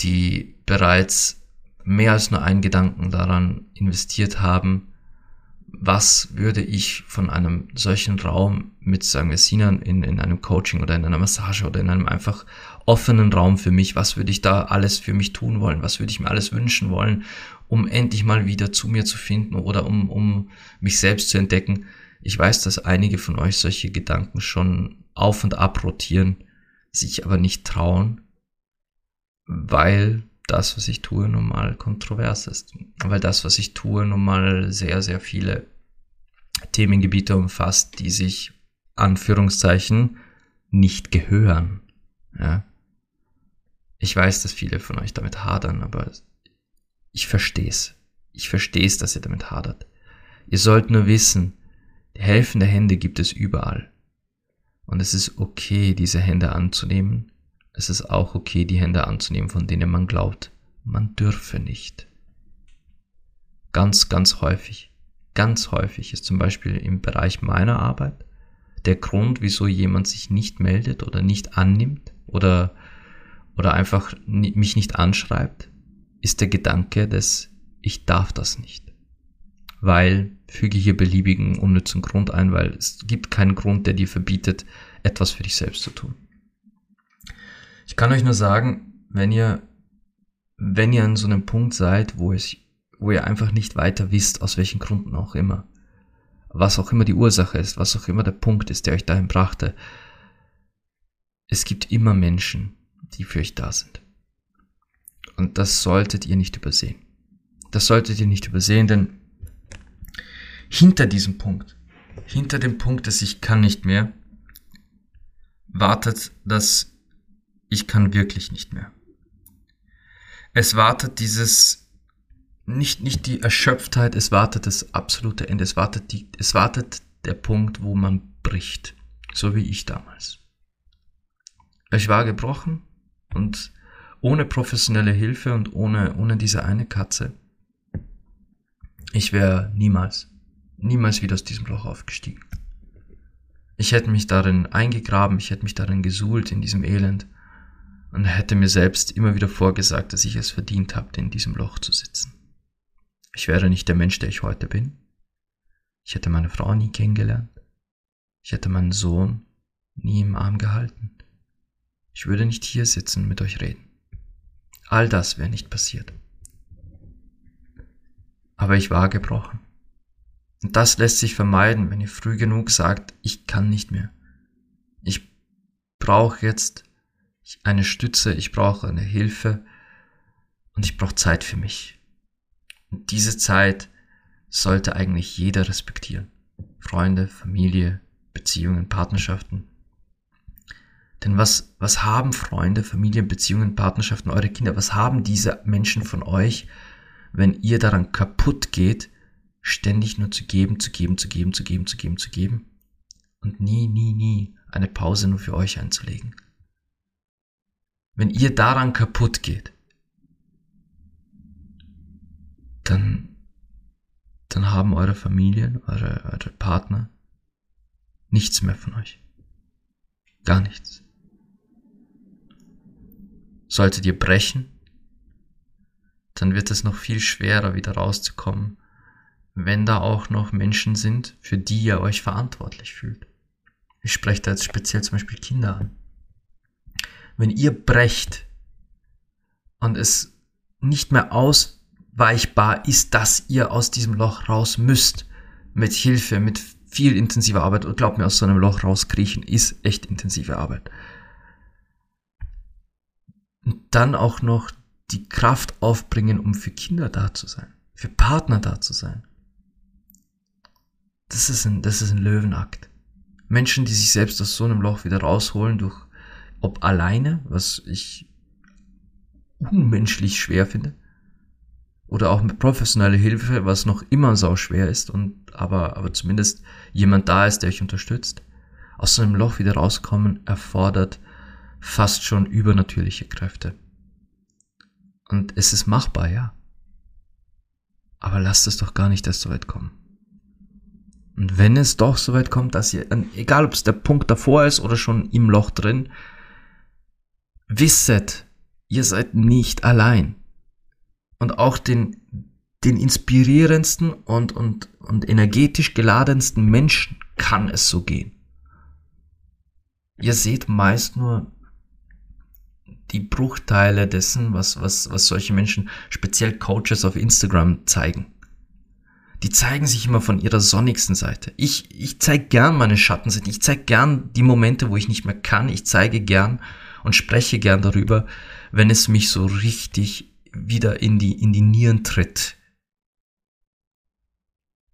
die bereits mehr als nur einen Gedanken daran investiert haben, was würde ich von einem solchen Raum mit, sagen wir, Sinan in, in einem Coaching oder in einer Massage oder in einem einfach offenen Raum für mich, was würde ich da alles für mich tun wollen, was würde ich mir alles wünschen wollen, um endlich mal wieder zu mir zu finden oder um, um mich selbst zu entdecken. Ich weiß, dass einige von euch solche Gedanken schon auf und ab rotieren, sich aber nicht trauen, weil das, was ich tue, nun mal kontrovers ist. Weil das, was ich tue, nun mal sehr, sehr viele Themengebiete umfasst, die sich, Anführungszeichen, nicht gehören. Ja. Ich weiß, dass viele von euch damit hadern, aber ich verstehe es. Ich verstehe es, dass ihr damit hadert. Ihr sollt nur wissen, helfende Hände gibt es überall. Und es ist okay, diese Hände anzunehmen. Es ist auch okay, die Hände anzunehmen, von denen man glaubt, man dürfe nicht. Ganz, ganz häufig, ganz häufig ist zum Beispiel im Bereich meiner Arbeit der Grund, wieso jemand sich nicht meldet oder nicht annimmt oder, oder einfach mich nicht anschreibt, ist der Gedanke des Ich darf das nicht. Weil füge hier beliebigen unnützen Grund ein, weil es gibt keinen Grund, der dir verbietet, etwas für dich selbst zu tun. Ich kann euch nur sagen, wenn ihr, wenn ihr an so einem Punkt seid, wo es, wo ihr einfach nicht weiter wisst, aus welchen Gründen auch immer, was auch immer die Ursache ist, was auch immer der Punkt ist, der euch dahin brachte, es gibt immer Menschen, die für euch da sind. Und das solltet ihr nicht übersehen. Das solltet ihr nicht übersehen, denn hinter diesem Punkt, hinter dem Punkt, dass ich kann nicht mehr, wartet das Ich kann wirklich nicht mehr. Es wartet dieses nicht, nicht die Erschöpftheit, es wartet das absolute Ende, es wartet, die, es wartet der Punkt, wo man bricht, so wie ich damals. Ich war gebrochen und ohne professionelle Hilfe und ohne, ohne diese eine Katze, ich wäre niemals, niemals wieder aus diesem Loch aufgestiegen. Ich hätte mich darin eingegraben, ich hätte mich darin gesuhlt in diesem Elend und hätte mir selbst immer wieder vorgesagt, dass ich es verdient habe, in diesem Loch zu sitzen. Ich wäre nicht der Mensch, der ich heute bin. Ich hätte meine Frau nie kennengelernt. Ich hätte meinen Sohn nie im Arm gehalten. Ich würde nicht hier sitzen und mit euch reden. All das wäre nicht passiert. Aber ich war gebrochen. Und das lässt sich vermeiden, wenn ihr früh genug sagt, ich kann nicht mehr. Ich brauche jetzt eine Stütze, ich brauche eine Hilfe und ich brauche Zeit für mich. Und diese Zeit sollte eigentlich jeder respektieren. Freunde, Familie, Beziehungen, Partnerschaften. Denn was, was haben Freunde, Familien, Beziehungen, Partnerschaften, eure Kinder, was haben diese Menschen von euch, wenn ihr daran kaputt geht, ständig nur zu geben, zu geben, zu geben, zu geben, zu geben, zu geben und nie, nie, nie eine Pause nur für euch einzulegen? Wenn ihr daran kaputt geht, dann, dann haben eure Familien, eure, eure Partner nichts mehr von euch. Gar nichts. Solltet ihr brechen, dann wird es noch viel schwerer, wieder rauszukommen, wenn da auch noch Menschen sind, für die ihr euch verantwortlich fühlt. Ich spreche da jetzt speziell zum Beispiel Kinder an. Wenn ihr brecht und es nicht mehr ausweichbar ist, dass ihr aus diesem Loch raus müsst, mit Hilfe, mit viel intensiver Arbeit, und glaubt mir, aus so einem Loch rauskriechen ist echt intensive Arbeit und dann auch noch die Kraft aufbringen, um für Kinder da zu sein, für Partner da zu sein. Das ist ein, das ist ein Löwenakt. Menschen, die sich selbst aus so einem Loch wieder rausholen, durch, ob alleine, was ich unmenschlich schwer finde, oder auch mit professioneller Hilfe, was noch immer sau schwer ist und aber, aber zumindest jemand da ist, der euch unterstützt. Aus so einem Loch wieder rauskommen erfordert fast schon übernatürliche Kräfte. Und es ist machbar, ja. Aber lasst es doch gar nicht erst so weit kommen. Und wenn es doch so weit kommt, dass ihr, egal ob es der Punkt davor ist oder schon im Loch drin, wisset, ihr seid nicht allein. Und auch den, den inspirierendsten und, und, und energetisch geladensten Menschen kann es so gehen. Ihr seht meist nur die Bruchteile dessen, was, was, was solche Menschen, speziell Coaches auf Instagram zeigen. Die zeigen sich immer von ihrer sonnigsten Seite. Ich, ich zeige gern meine Schattenseite. Ich zeige gern die Momente, wo ich nicht mehr kann. Ich zeige gern und spreche gern darüber, wenn es mich so richtig wieder in die, in die Nieren tritt.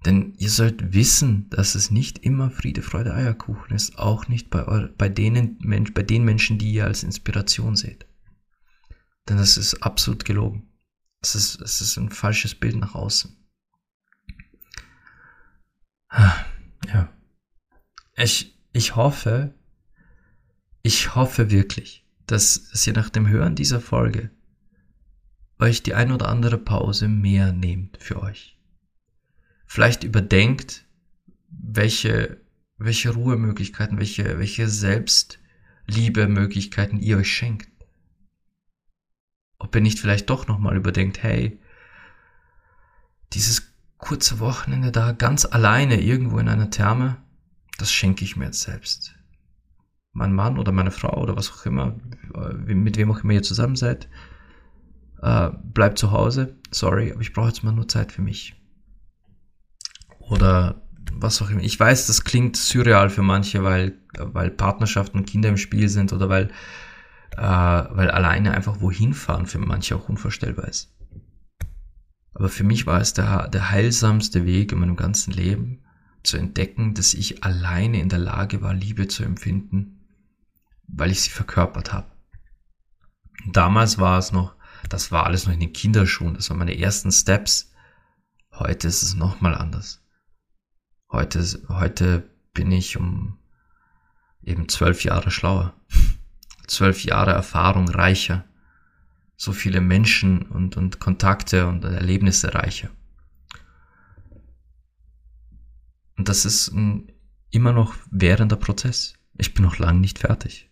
Denn ihr sollt wissen, dass es nicht immer Friede, Freude, Eierkuchen ist, auch nicht bei, bei, denen, bei den Menschen, die ihr als Inspiration seht. Denn das ist absolut gelogen. Es ist, es ist ein falsches Bild nach außen. Ja. Ich, ich hoffe, ich hoffe wirklich, dass, ihr nach dem Hören dieser Folge euch die ein oder andere Pause mehr nehmt für euch vielleicht überdenkt, welche, welche Ruhemöglichkeiten, welche, welche Selbstliebemöglichkeiten ihr euch schenkt. Ob ihr nicht vielleicht doch nochmal überdenkt, hey, dieses kurze Wochenende da ganz alleine irgendwo in einer Therme, das schenke ich mir jetzt selbst. Mein Mann oder meine Frau oder was auch immer, mit wem auch immer ihr zusammen seid, äh, bleibt zu Hause. Sorry, aber ich brauche jetzt mal nur Zeit für mich oder was auch immer. Ich weiß, das klingt surreal für manche, weil, weil Partnerschaften und Kinder im Spiel sind oder weil, äh, weil alleine einfach wohin fahren für manche auch unvorstellbar ist. Aber für mich war es der, der heilsamste Weg in meinem ganzen Leben, zu entdecken, dass ich alleine in der Lage war, Liebe zu empfinden, weil ich sie verkörpert habe. Damals war es noch, das war alles noch in den Kinderschuhen, das waren meine ersten Steps. Heute ist es nochmal anders. Heute, heute bin ich um eben zwölf Jahre schlauer, zwölf Jahre Erfahrung reicher, so viele Menschen und, und Kontakte und Erlebnisse reicher. Und das ist ein immer noch währender Prozess. Ich bin noch lange nicht fertig.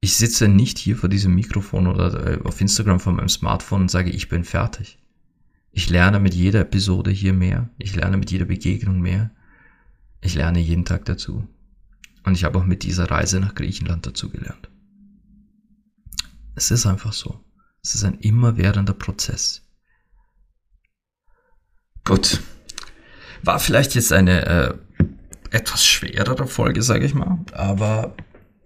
Ich sitze nicht hier vor diesem Mikrofon oder äh, auf Instagram vor meinem Smartphone und sage, ich bin fertig. Ich lerne mit jeder Episode hier mehr. Ich lerne mit jeder Begegnung mehr. Ich lerne jeden Tag dazu. Und ich habe auch mit dieser Reise nach Griechenland dazu gelernt. Es ist einfach so. Es ist ein immerwährender Prozess. Gut. War vielleicht jetzt eine äh, etwas schwerere Folge, sage ich mal, aber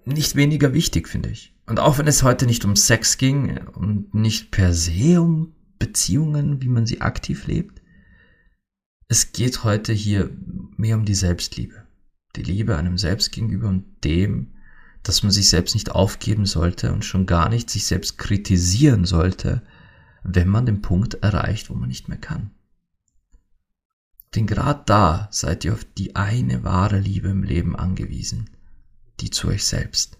nicht weniger wichtig, finde ich. Und auch wenn es heute nicht um Sex ging und nicht per se um Beziehungen, wie man sie aktiv lebt, es geht heute hier mehr um die Selbstliebe. Die Liebe einem selbst gegenüber und dem, dass man sich selbst nicht aufgeben sollte und schon gar nicht sich selbst kritisieren sollte, wenn man den Punkt erreicht, wo man nicht mehr kann. Denn gerade da seid ihr auf die eine wahre Liebe im Leben angewiesen, die zu euch selbst.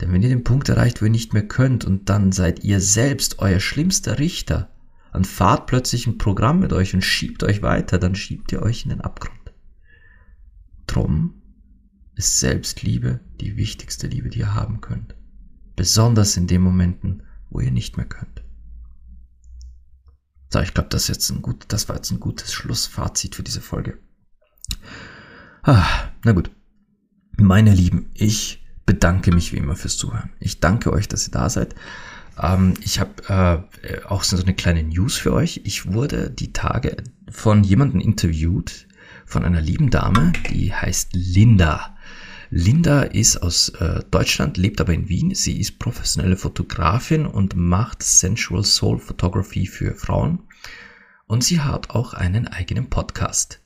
Denn wenn ihr den Punkt erreicht, wo ihr nicht mehr könnt und dann seid ihr selbst euer schlimmster Richter, dann fahrt plötzlich ein Programm mit euch und schiebt euch weiter, dann schiebt ihr euch in den Abgrund. Drum ist Selbstliebe die wichtigste Liebe, die ihr haben könnt. Besonders in den Momenten, wo ihr nicht mehr könnt. So, ich glaube, das, das war jetzt ein gutes Schlussfazit für diese Folge. Ah, na gut. Meine Lieben, ich bedanke mich wie immer fürs Zuhören. Ich danke euch, dass ihr da seid. Ähm, ich habe äh, auch so eine kleine News für euch. Ich wurde die Tage von jemandem interviewt, von einer lieben Dame, die heißt Linda. Linda ist aus äh, Deutschland, lebt aber in Wien. Sie ist professionelle Fotografin und macht Sensual Soul Photography für Frauen. Und sie hat auch einen eigenen Podcast.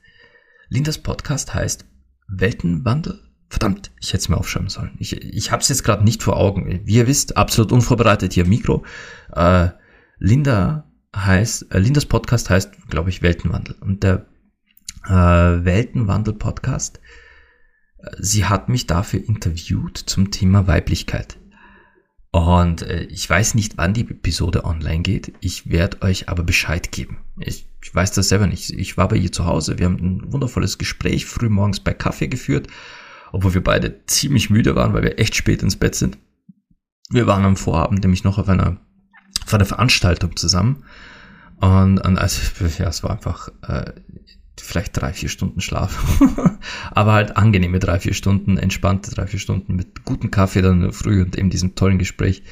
Lindas Podcast heißt Weltenwandel Verdammt, ich hätte es mir aufschreiben sollen. Ich, ich habe es jetzt gerade nicht vor Augen. Wie ihr wisst, absolut unvorbereitet hier Mikro. Äh, Linda heißt, äh, Lindas Podcast heißt, glaube ich, Weltenwandel. Und der äh, Weltenwandel-Podcast, äh, sie hat mich dafür interviewt zum Thema Weiblichkeit. Und äh, ich weiß nicht, wann die Episode online geht. Ich werde euch aber Bescheid geben. Ich, weiß das selber nicht. Ich war bei ihr zu Hause. Wir haben ein wundervolles Gespräch früh morgens bei Kaffee geführt obwohl wir beide ziemlich müde waren, weil wir echt spät ins Bett sind. Wir waren am Vorabend nämlich noch auf einer, auf einer Veranstaltung zusammen Und, und also, ja, es war einfach äh, vielleicht drei, vier Stunden Schlaf. Aber halt angenehme drei, vier Stunden, entspannte drei, vier Stunden mit gutem Kaffee dann früh und eben diesem tollen Gespräch.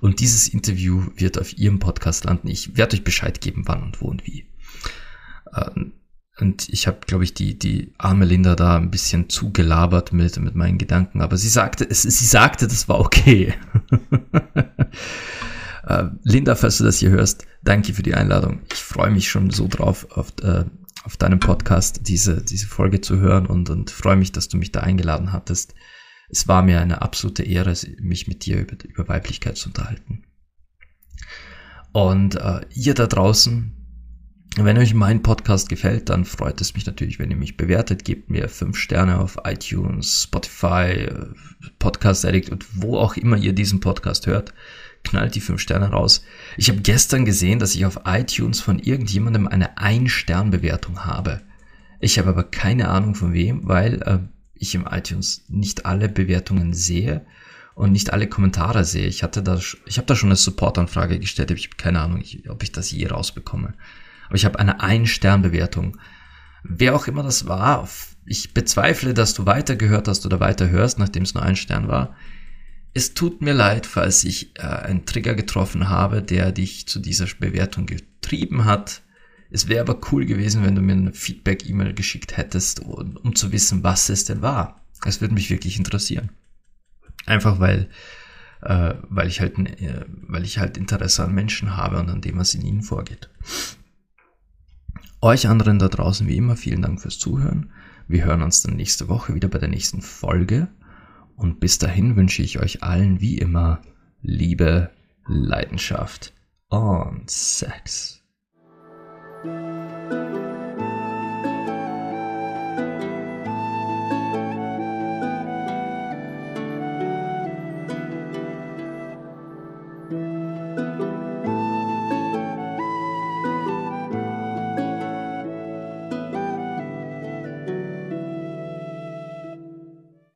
Und dieses Interview wird auf Ihrem Podcast landen. Ich werde euch Bescheid geben, wann und wo und wie. Ähm, und ich habe, glaube ich, die, die arme Linda da ein bisschen zugelabert mit, mit meinen Gedanken. Aber sie sagte, sie sagte, das war okay. äh, Linda, falls du das hier hörst, danke für die Einladung. Ich freue mich schon so drauf, auf, äh, auf deinem Podcast diese, diese Folge zu hören und, und freue mich, dass du mich da eingeladen hattest. Es war mir eine absolute Ehre, mich mit dir über, über Weiblichkeit zu unterhalten. Und äh, ihr da draußen, wenn euch mein Podcast gefällt, dann freut es mich natürlich, wenn ihr mich bewertet. Gebt mir fünf Sterne auf iTunes, Spotify, Podcast Addict und wo auch immer ihr diesen Podcast hört. Knallt die fünf Sterne raus. Ich habe gestern gesehen, dass ich auf iTunes von irgendjemandem eine Ein-Stern-Bewertung habe. Ich habe aber keine Ahnung von wem, weil äh, ich im iTunes nicht alle Bewertungen sehe und nicht alle Kommentare sehe. Ich hatte da, ich habe da schon eine Supportanfrage gestellt, aber ich habe keine Ahnung, ob ich das je rausbekomme. Aber ich habe eine Ein-Stern-Bewertung. Wer auch immer das war, ich bezweifle, dass du weitergehört hast oder weiterhörst, nachdem es nur ein Stern war. Es tut mir leid, falls ich äh, einen Trigger getroffen habe, der dich zu dieser Bewertung getrieben hat. Es wäre aber cool gewesen, wenn du mir eine Feedback-E-Mail geschickt hättest, um, um zu wissen, was es denn war. Es würde mich wirklich interessieren. Einfach weil, äh, weil ich halt, äh, weil ich halt Interesse an Menschen habe und an dem, was in ihnen vorgeht. Euch anderen da draußen wie immer vielen Dank fürs Zuhören. Wir hören uns dann nächste Woche wieder bei der nächsten Folge. Und bis dahin wünsche ich euch allen wie immer Liebe, Leidenschaft und Sex.